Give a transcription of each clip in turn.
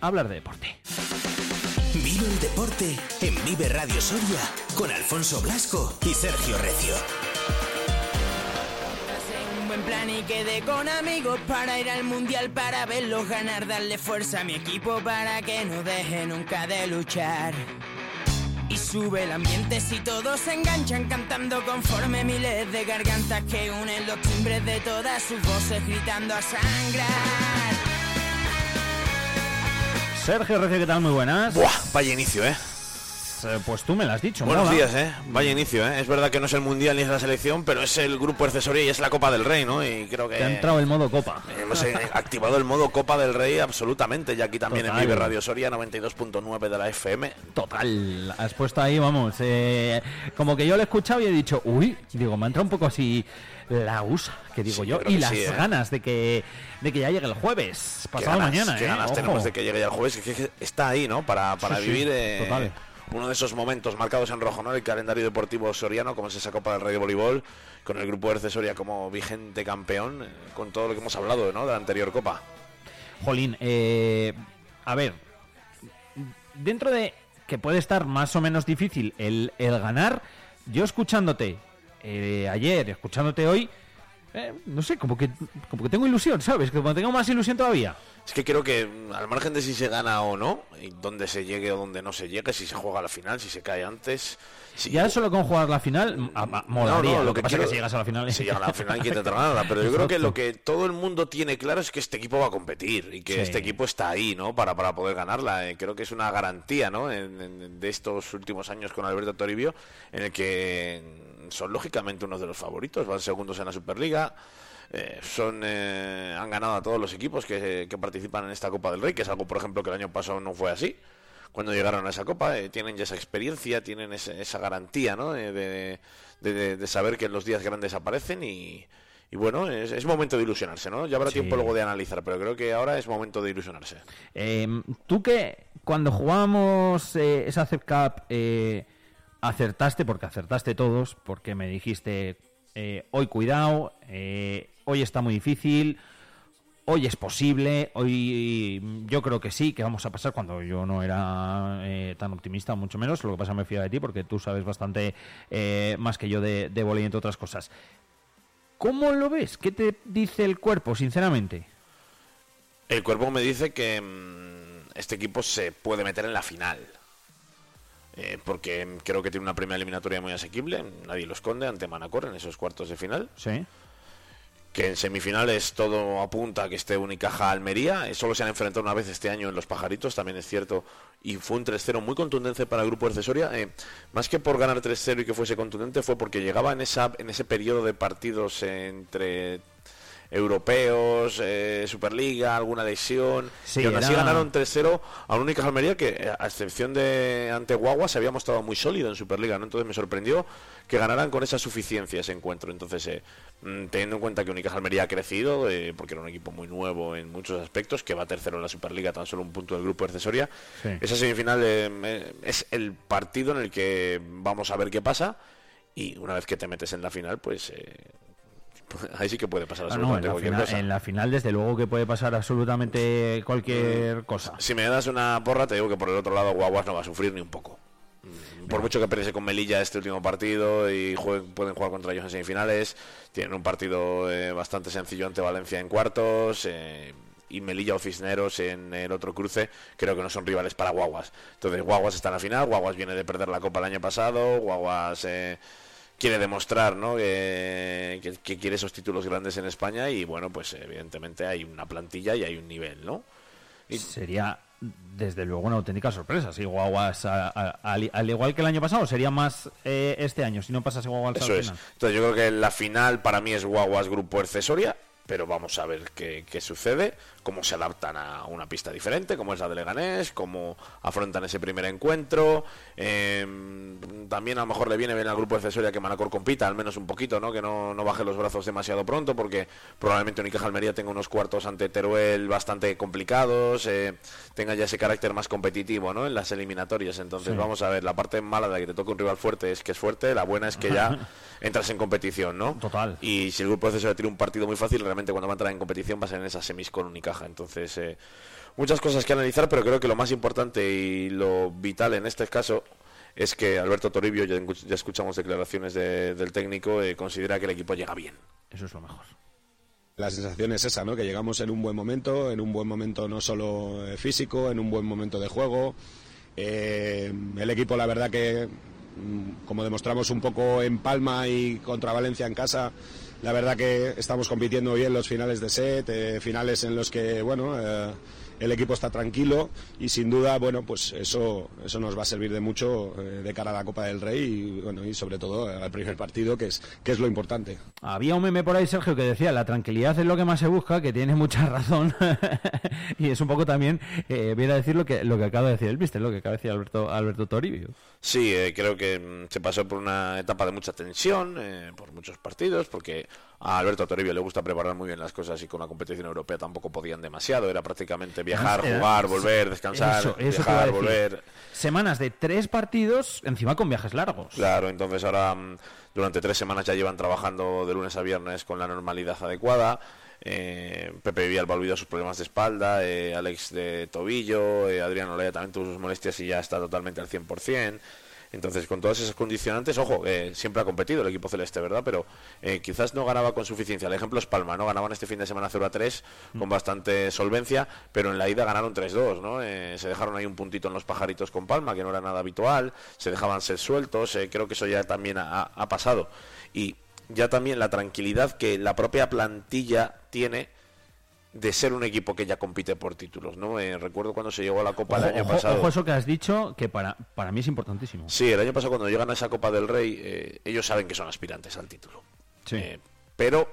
hablar de deporte. Vive el deporte en Vive Radio Soria con Alfonso Blasco y Sergio Recio. un buen plan y quedé con amigos para ir al mundial para verlos ganar, darle fuerza a mi equipo para que no deje nunca de luchar. Y sube el ambiente si todos se enganchan cantando conforme miles de gargantas que unen los timbres de todas sus voces gritando a sangrar. Sergio Recio, ¿qué tal? Muy buenas. Buah, vaya inicio, ¿eh? Eh, Pues tú me lo has dicho. Buenos mola. días, ¿eh? Vaya inicio, ¿eh? Es verdad que no es el Mundial ni es la selección, pero es el grupo accesorio y es la Copa del Rey, ¿no? Y creo que... Te ha entrado el modo copa. Hemos eh, activado el modo Copa del Rey absolutamente, y aquí también Total. en Vive Radio Soria 92.9 de la FM. Total, has puesto ahí, vamos, eh, como que yo lo he escuchado y he dicho, uy, digo, me ha entrado un poco así la USA, que digo Sí, yo, y las sí, ¿eh? ganas de que, de que ya llegue el jueves, pasado ganas, mañana, qué ¿eh? ganas Ojo. tenemos de que llegue ya el jueves, que, que está ahí, ¿no? Para, para Sí, vivir eh. Uno de esos momentos marcados en rojo, ¿no? El calendario deportivo soriano, como es esa Copa del Rey de Voleibol, con el grupo Erce Soria como vigente campeón, eh, con todo lo que hemos hablado, ¿no? De la anterior Copa. Jolín, eh, a ver, dentro de que puede estar más o menos difícil el, el ganar, yo escuchándote eh, ayer, escuchándote hoy, eh, no sé, como que, como que tengo ilusión, ¿sabes? Como tengo más ilusión todavía. Es que creo que mm, al margen de si se gana o no, y dónde se llegue o dónde no se llegue, si se juega a la final, si se cae antes, si Ya solo con jugar la final, molaría. No, no, lo, que, pasa quiero- es que si llegas a la final... Si llegas a la final que intentar ganarla, pero yo creo que lo que todo el mundo tiene claro es que este equipo va a competir y que Sí. este equipo está ahí, ¿no? Para, para poder ganarla. Eh, creo que es una garantía, ¿no? En- en- de estos últimos años con Alberto Toribio, en el que mm, son lógicamente unos de los favoritos, van segundos en la Superliga. eh, son eh, han ganado a todos los equipos que, que participan en esta Copa del Rey, que es algo, por ejemplo, que el año pasado no fue así cuando llegaron a esa copa, eh, tienen ya esa experiencia, tienen ese- esa garantía, ¿no? Eh, de, de- saber que los días grandes aparecen y, y bueno, es, es momento de ilusionarse, ¿no? Ya habrá Sí. tiempo luego de analizar, pero creo que ahora es momento de ilusionarse. Eh, Tú que cuando jugábamos eh, esa CEP Cup eh, acertaste, porque acertaste todos, porque me dijiste, eh, hoy cuidado, hoy está muy difícil, hoy es posible, hoy yo creo que sí, que vamos a pasar cuando yo no era eh, tan optimista, mucho menos, lo que pasa me fía de ti, porque tú sabes bastante eh, más que yo de, de volei, entre otras cosas. ¿Cómo lo ves? ¿Qué te dice el cuerpo, sinceramente? El cuerpo me dice que mm, este equipo se puede meter en la final. Eh, porque creo que tiene una primera eliminatoria muy asequible, nadie lo esconde, ante Manacor en esos cuartos de final. Sí. Que en semifinales todo apunta a que esté Unicaja Almería. Eh, Solo se han enfrentado una vez este año en los pajaritos, también es cierto. Y fue un 3-0 muy contundente para el grupo accesoria. Eh, más que por ganar 3-0 y que fuese contundente, fue porque llegaba en, esa, en ese periodo de partidos entre europeos, eh, Superliga, alguna lesión. Sí, y aún así era- ganaron 3-0 a un Unicaja Almería que, a excepción de ante Guagua, se había mostrado muy sólido en Superliga. ¿no? Entonces me sorprendió que ganaran con esa suficiencia ese encuentro. Entonces, eh, mm, teniendo en cuenta que Unicaja Almería ha crecido, eh, porque era un equipo muy nuevo en muchos aspectos, que va tercero en la Superliga, tan solo un punto del grupo de accesoria, Sí. esa semifinal eh, es el partido en el que vamos a ver qué pasa. Y una vez que te metes en la final, pues eh, ahí sí que puede pasar Ah, no, en, absolutamente la cualquier final, cosa. en la final, desde luego que puede pasar absolutamente cualquier cosa. Si me das una porra, te digo que por el otro lado Guaguas no va a sufrir ni un poco. Mm, Por mucho que perdiese con Melilla este último partido y jueguen- pueden jugar contra ellos en semifinales, tienen un partido eh, bastante sencillo ante Valencia en cuartos eh, y Melilla o Cisneros en el otro cruce, creo que no son rivales para Guaguas. Entonces Guaguas está en la final, Guaguas viene de perder la Copa el año pasado, Guaguas eh, quiere demostrar ¿no? que, que- que quiere esos títulos grandes en España y bueno, pues evidentemente hay una plantilla y hay un nivel, ¿no? Y- Sería, desde luego, una auténtica sorpresa. Si Guaguas, a- a- al, al igual que el año pasado, sería más eh, este año, si no pasase Guaguas Eso al es. final. Entonces yo creo que la final para mí es Guaguas Grupo Ercesoria, pero vamos a ver qué, qué sucede, cómo se adaptan a una pista diferente, como es la de Leganés, cómo afrontan ese primer encuentro. Eh, también a lo mejor le viene bien al Grupo Ercesoria que Manacor compita, al menos un poquito, ¿no? que no, no baje los brazos demasiado pronto, porque probablemente Unicaja Almería tenga unos cuartos ante Teruel bastante complicados, eh, tenga ya ese carácter más competitivo ¿no? en las eliminatorias. Entonces Sí. vamos a ver, la parte mala de que te toque un rival fuerte es que es fuerte, la buena es que ya entras en competición, ¿no? Total. Y si el grupo Accesoria tiene un partido muy fácil, realmente cuando va a entrar en competición va a ser en esas semis con Unicaja. Entonces, eh, muchas cosas que analizar, pero creo que lo más importante y lo vital en este caso es que Alberto Toribio, ya, escuchamos declaraciones del técnico, eh, considera que el equipo llega bien. Eso es lo mejor. La sensación es esa, ¿no? Que llegamos en un buen momento, en un buen momento no solo eh, físico, en un buen momento de juego. Eh, el equipo, la verdad que, mm, como demostramos un poco en Palma y contra Valencia en casa, la verdad que estamos compitiendo bien los finales de set, finales en los que, bueno, el equipo está tranquilo y sin duda, bueno, pues eso, eso nos va a servir de mucho eh, de cara a la Copa del Rey y, bueno, y sobre todo al primer partido, que es, que es lo importante. Había un meme por ahí, Sergio, que decía, la tranquilidad es lo que más se busca, que tiene mucha razón, y es un poco también, eh, viene a decir lo que, lo que acaba de decir el ¿viste? Lo que acaba de decir Alberto, Alberto Toribio. Sí, eh, creo que mm, se pasó por una etapa de mucha tensión, por muchos partidos, porque a Alberto Toribio le gusta preparar muy bien las cosas y con la competición europea tampoco podían demasiado, era prácticamente viajar, jugar, volver, descansar, viajar, volver. Semanas de tres partidos, encima con viajes largos. Claro, entonces ahora mm, durante tres semanas ya llevan trabajando de lunes a viernes con la normalidad adecuada. Eh, Pepe Vial olvidó sus problemas de espalda, eh, Alex de tobillo, eh, Adriano Leia también tuvo sus molestias y ya está totalmente al 100%. Entonces, con todas esas condicionantes, ojo, eh, siempre ha competido el equipo celeste, ¿verdad? Pero eh, quizás no ganaba con suficiencia. El ejemplo es Palma, ¿no? Ganaban este fin de semana 0 a 3 con mm. bastante solvencia, pero en la ida ganaron 3-2, ¿no? Eh, se dejaron ahí un puntito en los pajaritos con Palma, que no era nada habitual, se dejaban ser sueltos, creo que eso ya también ha pasado. Y ya también la tranquilidad que la propia plantilla tiene de ser un equipo que ya compite por títulos, ¿no? Eh, recuerdo cuando se llegó a la Copa el año pasado. Ojo eso que has dicho, que para, para mí es importantísimo. Sí, el año pasado cuando llegan a esa Copa del Rey, eh, ellos saben que son aspirantes al título. Sí. Eh, pero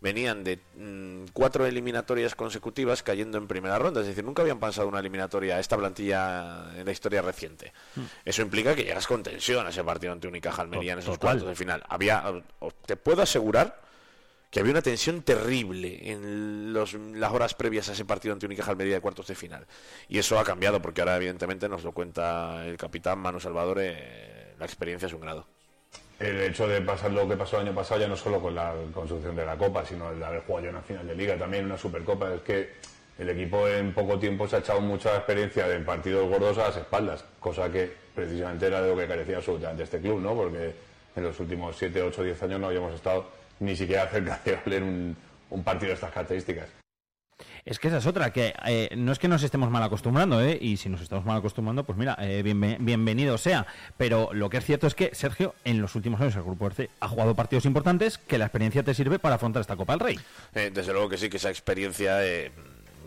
venían de mm, cuatro eliminatorias consecutivas cayendo en primera ronda, es decir, nunca habían pasado una eliminatoria a esta plantilla en la historia reciente. Hmm. Eso implica que llegas con tensión a ese partido ante Unicaja Almería en esos cuartos de final. Había, te puedo asegurar que había una tensión terrible en las horas previas a ese partido ante Unicaja Almería de cuartos de final. Y eso ha cambiado porque ahora evidentemente nos lo cuenta el capitán Manu Salvador, eh, la experiencia es un grado. El hecho de pasar lo que pasó el año pasado ya no solo con la construcción de la Copa, sino el haber jugado ya una final de Liga, también una Supercopa, es que el equipo en poco tiempo se ha echado mucha experiencia de partidos gordos a las espaldas, cosa que precisamente era de lo que carecía absolutamente este club, ¿no? Porque en los últimos 7, 8, 10 años no habíamos estado ni siquiera cerca de valer un, partido de estas características. Es que esa es otra, que eh, no es que nos estemos mal acostumbrando, ¿eh? y si nos estamos mal acostumbrando, pues mira, eh, bienvenido sea. Pero lo que es cierto es que, Sergio, en los últimos años el Grupo RC ha jugado partidos importantes que la experiencia te sirve para afrontar esta Copa del Rey. Eh, desde luego que sí, que esa experiencia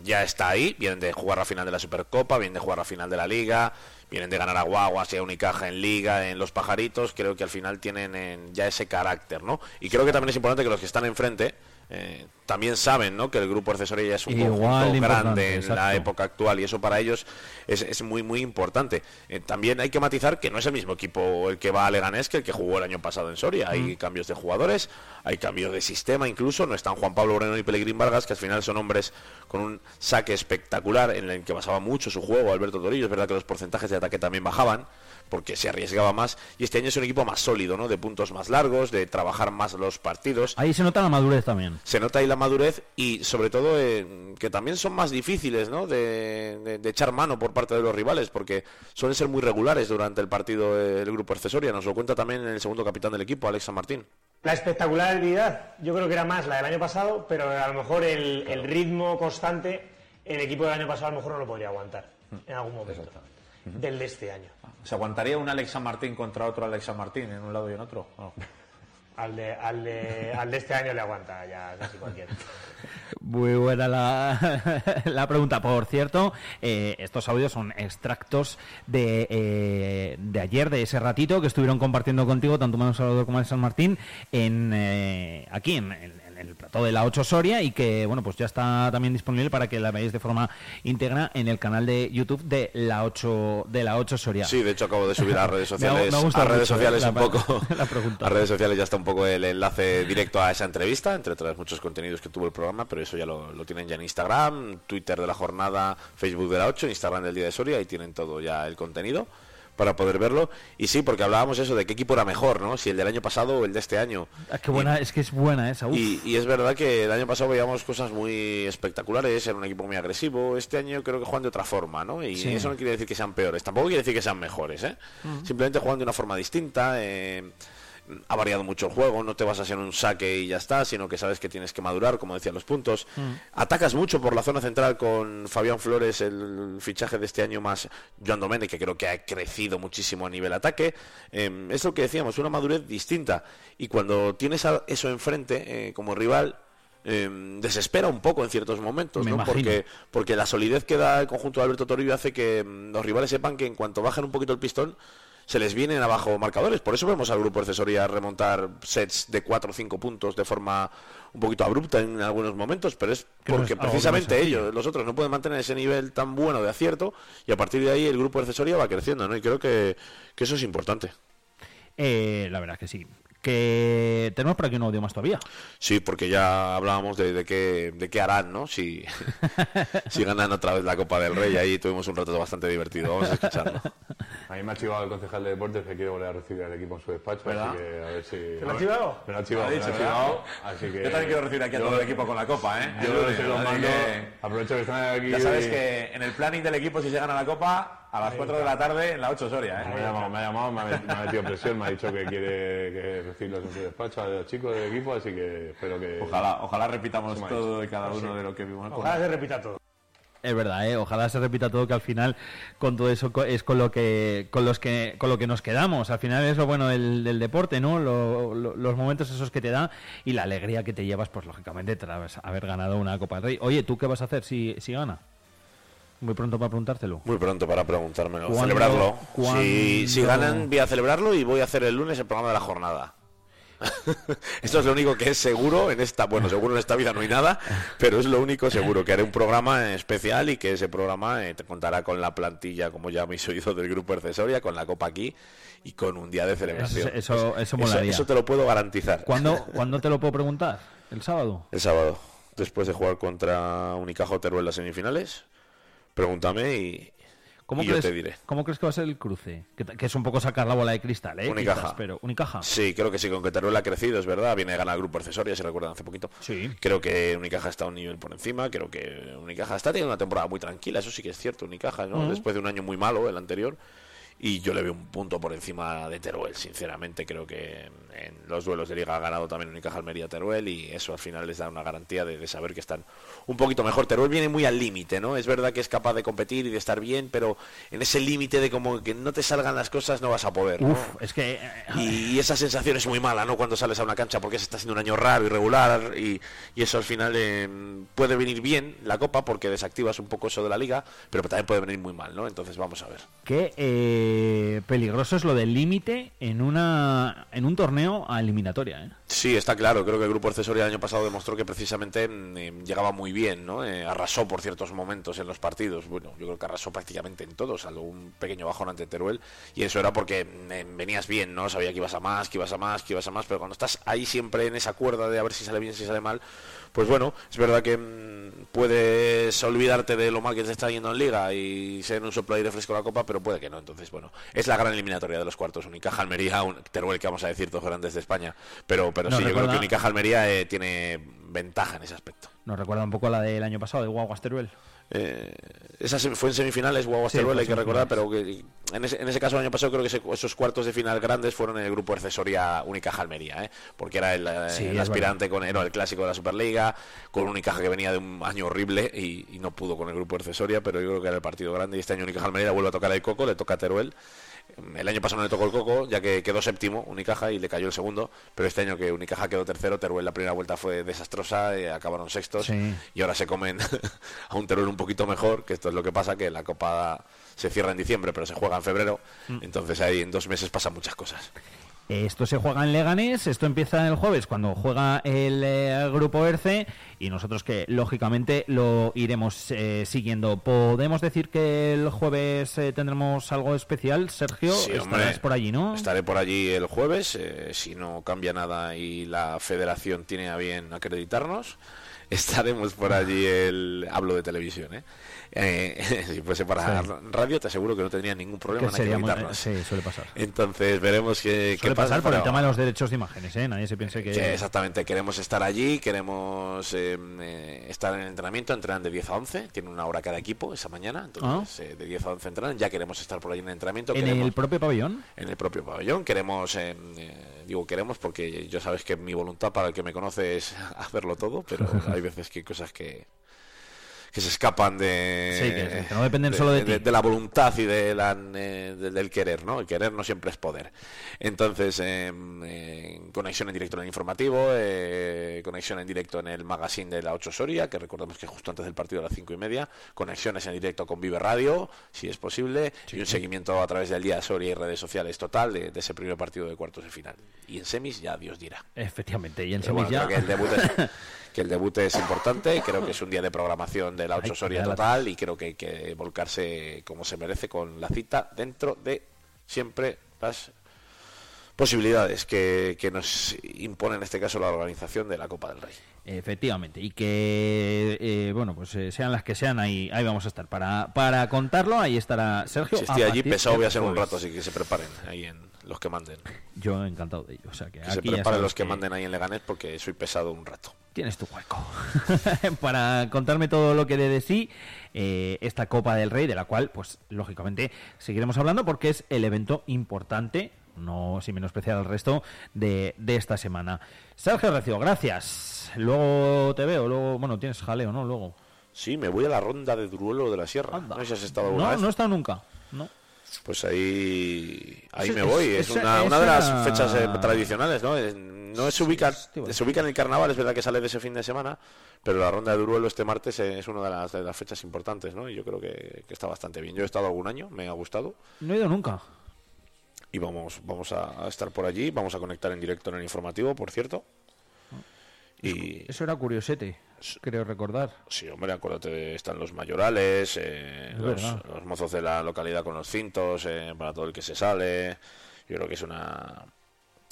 ya está ahí. Vienen de jugar la final de la Supercopa, vienen de jugar la final de la Liga, vienen de ganar a Guaguas y a Unicaja en Liga, en los pajaritos. Creo que al final tienen ya ese carácter, ¿no? Y creo que también es importante que los que están enfrente eh, también saben ¿no? que el grupo accesorio ya es un conjunto grande en la época actual y eso para ellos es, muy muy importante. Eh, también hay que matizar que no es el mismo equipo el que va a Leganés que el que jugó el año pasado en Soria. Hay cambios de jugadores, hay cambios de sistema incluso. No están Juan Pablo Moreno y Pelegrín Vargas, que al final son hombres con un saque espectacular en el que basaba mucho su juego Alberto Torillo. Es verdad que los porcentajes de ataque también bajaban porque se arriesgaba más y este año es un equipo más sólido, ¿no? De puntos más largos, de trabajar más los partidos. Ahí se nota la madurez también. Se nota ahí la madurez y sobre todo eh, que también son más difíciles, ¿no? De, echar mano por parte de los rivales porque suelen ser muy regulares durante el partido del grupo accesoria. Nos lo cuenta también el segundo capitán del equipo, Alex San Martín. La espectacularidad, yo creo que era más la del año pasado, pero a lo mejor el, el ritmo constante, el equipo del año pasado a lo mejor no lo podría aguantar en algún momento del de este año. ¿Se aguantaría un Alexa Martín contra otro Alexa Martín en un lado y en otro? Al, de, al, de, al de este año le aguanta ya casi cualquiera. Muy buena la, la pregunta. Por cierto, eh, estos audios son extractos de, eh, de ayer, de ese ratito que estuvieron compartiendo contigo, tanto Manuel Salvador como Alex San Martín, en, eh, aquí en, en plató de la 8 Soria y que bueno pues ya está también disponible para que la veáis de forma íntegra en el canal de YouTube de la 8 de la 8 Soria. Sí, de hecho acabo de subir a redes sociales, a redes sociales un poco. a redes sociales ya está un poco el enlace directo a esa entrevista, entre otros muchos contenidos que tuvo el programa, pero eso ya lo, lo tienen ya en Instagram, Twitter de la jornada, Facebook de la 8, Instagram del día de Soria, y tienen todo ya el contenido para poder verlo. Y sí, porque hablábamos eso de qué equipo era mejor, ¿no? Si el del año pasado o el de este año. Ah, qué buena, es que es buena esa. uf. Y, y es verdad que el año pasado veíamos cosas muy espectaculares, era un equipo muy agresivo. Este año creo que juegan de otra forma, ¿no? Y Sí. eso no quiere decir que sean peores, tampoco quiere decir que sean mejores, ¿eh? Simplemente juegan de una forma distinta. eh, ha variado mucho el juego, no te vas a hacer un saque y ya está, sino que sabes que tienes que madurar, como decían los puntos. Atacas mucho por la zona central con Fabián Flores, el fichaje de este año más Joan Domene, que creo que ha crecido muchísimo a nivel ataque. Eh, es lo que decíamos, una madurez distinta. Y cuando tienes a- eso enfrente, eh, como rival, eh, desespera un poco en ciertos momentos, Me ¿no? Porque, porque la solidez que da el conjunto de Alberto Toribio hace que mm, los rivales sepan que en cuanto bajan un poquito el pistón, se les vienen abajo marcadores. Por eso vemos al grupo de Cesoria remontar sets de 4 o 5 puntos de forma un poquito abrupta en algunos momentos, pero es no porque es precisamente ellos, los otros, no pueden mantener ese nivel tan bueno de acierto y a partir de ahí el grupo de Cesoria va creciendo, ¿no? Y creo que, que eso es importante. Eh, la verdad que sí. Que tenemos por aquí un audio más todavía. Sí, porque ya hablábamos de, de qué, de qué harán, ¿no? Si, si ganan otra vez la Copa del Rey. Ahí tuvimos un rato bastante divertido. Vamos a escucharlo. A mí me ha chivado el concejal de deportes que quiere volver a recibir al equipo en su despacho, ¿Verdad? así que a ver si... ¿Te lo ha chivado? Me lo ha chivado, Ha me lo chivado, así que... Yo también quiero recibir aquí a yo- todo el equipo con la copa, ¿eh? Yo los así mando, que- aprovecho que están aquí... Ya sabes y- que en el planning del equipo, si se gana la copa, a las 4 de la tarde en la 8 Soria, Me ha ¿eh? llamado, me ha, llamado, me ha met- me ha metido presión, me ha dicho que quiere que recibirlos en su despacho a los chicos del equipo, así que espero que... Ojalá, ojalá repitamos todo y cada uno de lo que vimos. Ojalá se repita todo. Es verdad, ¿eh? ojalá se repita todo que al final con todo eso co- es con lo que con los que con lo que nos quedamos. Al final es lo bueno del, del deporte, ¿no? Lo- lo- los momentos esos que te da y la alegría que te llevas, pues lógicamente tras haber ganado una Copa del Rey. Oye, ¿tú qué vas a hacer si, si gana? Muy pronto para preguntártelo. Muy pronto para preguntármelo. ¿Cuándo- Celebrarlo. cuándo- Si, si ganan, voy a celebrarlo y voy a hacer el lunes el programa de la jornada. Esto es lo único que es seguro en esta, bueno, seguro en esta vida no hay nada, pero es lo único seguro, que haré un programa especial y que ese programa eh, te contará con la plantilla, como ya habéis oído, del grupo Accesoria, con la copa aquí y con un día de celebración. Eso- eso- eso eso te lo puedo garantizar. ¿Cuándo, ¿Cuándo te lo puedo preguntar? ¿El sábado? El sábado, después de jugar contra Unicaja o Teruel en las semifinales, pregúntame y, ¿Cómo y yo te diré. ¿Cómo crees que va a ser el cruce? Que, es un poco sacar la bola de cristal, ¿eh? Unicaja. Quizás, pero Unicaja. Sí, creo que sí, con que Teruel ha crecido, es verdad. Viene a ganar el grupo accesoria, si recuerdan hace poquito. Sí. Creo que Unicaja está a un nivel por encima. Creo que Unicaja está teniendo una temporada muy tranquila, eso sí que es cierto. Unicaja, ¿no? Después de un año muy malo, el anterior. Y yo le veo un punto por encima de Teruel, sinceramente. Creo que en los duelos de liga ha ganado también Unicaja Almería Teruel y eso al final les da una garantía de, de saber que están un poquito mejor. Teruel viene muy al límite, ¿no? Es verdad que es capaz de competir y de estar bien, pero en ese límite de como que no te salgan las cosas no vas a poder. ¿no? Uf, es que... eh, Y esa sensación es muy mala, ¿no? Cuando sales a una cancha porque se está haciendo un año raro, irregular, y, y eso al final eh, puede venir bien la copa porque desactivas un poco eso de la liga, pero también puede venir muy mal, ¿no? Entonces vamos a ver. Qué eh, peligroso es lo del límite en una en un torneo a eliminatoria, ¿eh? Sí, está claro. Creo que el grupo accesorio el año pasado demostró que precisamente mm, eh, llegaba muy bien, ¿no? Eh, arrasó por ciertos momentos en los partidos. Bueno, yo creo que arrasó prácticamente en todos, salvo un pequeño bajón ante Teruel. Y eso era porque mm, eh, venías bien, ¿no? Sabía que ibas a más, que ibas a más, que ibas a más. Pero cuando estás ahí siempre en esa cuerda de a ver si sale bien, si sale mal, pues bueno, es verdad que mm, puedes olvidarte de lo mal que te está yendo en liga y ser un soplo de aire fresco la copa, pero puede que no. Entonces, es la gran eliminatoria de los cuartos. Unicaja, Almería, un, Teruel, que vamos a decir, dos grandes de España. Pero, pero sí, yo creo que Unicaja Almería eh, tiene ventaja en ese aspecto. Nos recuerda un poco a la del año pasado, de Guaguas Teruel. Eh, esa fue en semifinales, Guaguas Sí, hay que recordar, pero que en ese, en ese caso el año pasado creo que ese- esos cuartos de final grandes fueron en el grupo accesoria Unicaja Almería, ¿eh? porque era el, eh, Sí, el es aspirante con no, el clásico de la Superliga, con un Unicaja que venía de un año horrible y, y no pudo con el grupo accesoria, pero yo creo que era el partido grande y este año Unicaja Almería vuelve a tocar el coco, le toca a Teruel. El año pasado no le tocó el coco, ya que quedó séptimo Unicaja y le cayó el segundo, pero este año que Unicaja quedó tercero, Teruel la primera vuelta fue desastrosa, eh, acabaron sextos Sí. y ahora se comen a un Teruel un poquito mejor, que esto es lo que pasa, que la Copa se cierra en diciembre, pero se juega en febrero, Mm. entonces ahí en dos meses pasan muchas cosas. Esto se juega en Leganés, esto empieza el jueves cuando juega el eh, grupo ERCE y nosotros que lógicamente lo iremos eh, siguiendo. ¿Podemos decir que el jueves eh, tendremos algo especial? Sergio, Sí, hombre. estarás por allí, ¿no? Estaré por allí el jueves, eh, si no cambia nada y la federación tiene a bien acreditarnos. estaremos por allí el hablo de televisión ¿eh? Eh, si fuese para radio te aseguro que no tendría ningún problema Que en muy- sí, suele pasar. entonces veremos qué, qué Suele pasa pasar por el tema de los derechos de imágenes, ¿eh? Nadie se piense que... que exactamente, queremos estar allí, queremos eh, eh, estar en el entrenamiento, entrenan de 10 a 11, tienen una hora cada equipo esa mañana, entonces eh, de 10 a 11 entrenan, ya queremos estar por allí en el entrenamiento. ¿En queremos- el propio pabellón? en el propio pabellón. Queremos, eh, eh, digo queremos porque yo sabes que mi voluntad para el que me conoce es hacerlo todo, pero hay veces que hay cosas que que se escapan de, Sí, que- que no dependen solo de ti. la voluntad y de la, eh, de- del querer, ¿no? El querer no siempre es poder. Entonces, eh, eh, conexión en directo en el informativo, eh, conexión en directo en el magazine de la 8 Soria, que recordemos que justo antes del partido a las 5 y media, conexiones en directo con Vive Radio, si es posible, y un seguimiento a través del día Soria y redes sociales total de, de ese primer partido de cuartos de final. Y en semis ya Dios dirá. Efectivamente, y en bueno, que el debut es, que el debut es importante, creo que es un día de programación de la 8 Ay, Soria total y creo que hay que volcarse como se merece con la cita dentro de siempre las posibilidades que, que nos impone en este caso la organización de la Copa del Rey. Efectivamente, y que, eh, bueno, pues eh, sean las que sean, ahí, ahí vamos a estar. Para, para contarlo, ahí estará Sergio. Si estoy allí pesado voy a ser un rato, así que se preparen ahí en los que manden. Yo encantado de ello. O sea, que, Que se aquí preparen los que manden ahí en Leganés porque soy pesado un rato. Tienes tu hueco. Para contarme todo lo que dé de sí eh, esta Copa del Rey, de la cual, pues, lógicamente, seguiremos hablando porque es el evento importante, no sin menospreciar al resto, de, de esta semana. Sergio Recio, gracias. Luego te veo, luego, bueno, tienes jaleo, ¿no? Luego. Sí, me voy a la ronda de Duruelo de la Sierra. Anda. No sé si has estado alguna No, vez. no he estado nunca. Pues ahí, ahí me voy. es- una, una de las fechas eh, tradicionales, ¿no? No se ubica, se ubica en el carnaval, es verdad que sale de ese fin de semana, pero la ronda de Duruelo este martes es una de las, de las fechas importantes, ¿no? Y yo creo que, que está bastante bien. Yo he estado algún año, me ha gustado No he ido nunca. y vamos, vamos a, a estar por allí, vamos a conectar en directo en el informativo, por cierto. Y Eso era curiosete, creo recordar. sí, hombre, acuérdate, están los mayorales, eh, los mozos de la localidad con los cintos, eh, para todo el que se sale. Yo creo que es una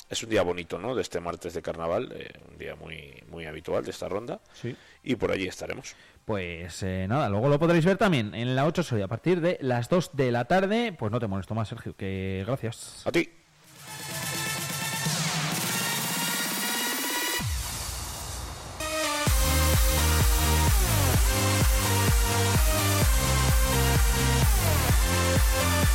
es un día bonito, ¿no? De este martes de carnaval, eh, un día muy muy habitual de esta ronda. Sí. Y por allí estaremos. Pues eh, nada, luego lo podréis ver también en la 8 Soy a partir de las 2 de la tarde. Pues no te molesto más, Sergio, que gracias. A ti. プレゼントは?